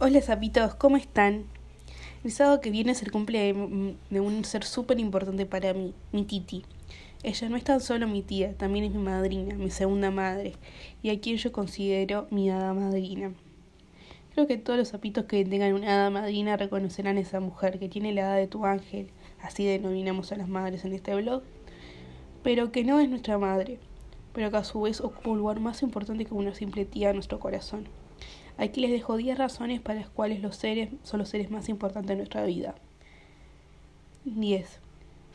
Hola sapitos, ¿cómo están? El sábado que viene es el cumple de, un ser súper importante para mí, mi Titi. Ella no es tan solo mi tía, también es mi madrina, mi segunda madre, y a quien yo considero mi hada madrina. Creo que todos los sapitos que tengan una hada madrina reconocerán a esa mujer que tiene la edad de tu ángel, así denominamos a las madres en este blog, pero que no es nuestra madre, pero que a su vez ocupa un lugar más importante que una simple tía en nuestro corazón. Aquí les dejo 10 razones para las cuales los seres son los seres más importantes de nuestra vida. 10.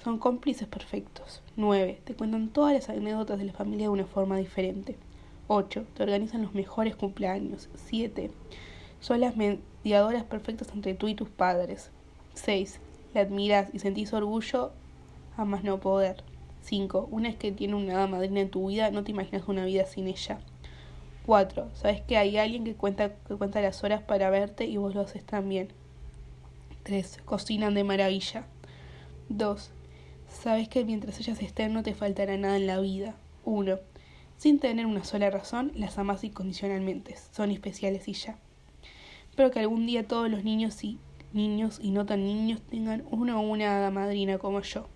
Son cómplices perfectos. 9. Te cuentan todas las anécdotas de la familia de una forma diferente. 8. Te organizan los mejores cumpleaños. 7. Son las mediadoras perfectas entre tú y tus padres. 6. Le admiras y sentís orgullo a más no poder. 5. Una vez que tiene una madrina en tu vida, no te imaginas una vida sin ella. 4. Sabes que hay alguien que cuenta, que cuenta las horas para verte y vos lo haces también. 3. Cocinan de maravilla. 2. Sabes que mientras ellas estén no te faltará nada en la vida. 1. Sin tener una sola razón, las amas incondicionalmente. Son especiales y ya. Espero que algún día todos los niños y niños y no tan niños tengan una o una hada madrina como yo.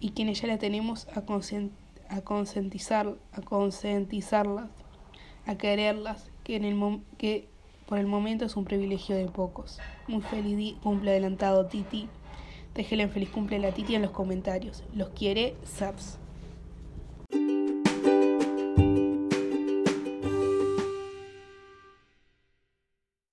Y quienes ya la tenemos a a concientizar, a concientizarlas, a quererlas, que, en el que por el momento es un privilegio de pocos. Muy feliz cumple adelantado Titi. Déjele en feliz cumple la Titi en los comentarios. Los quiere Saps.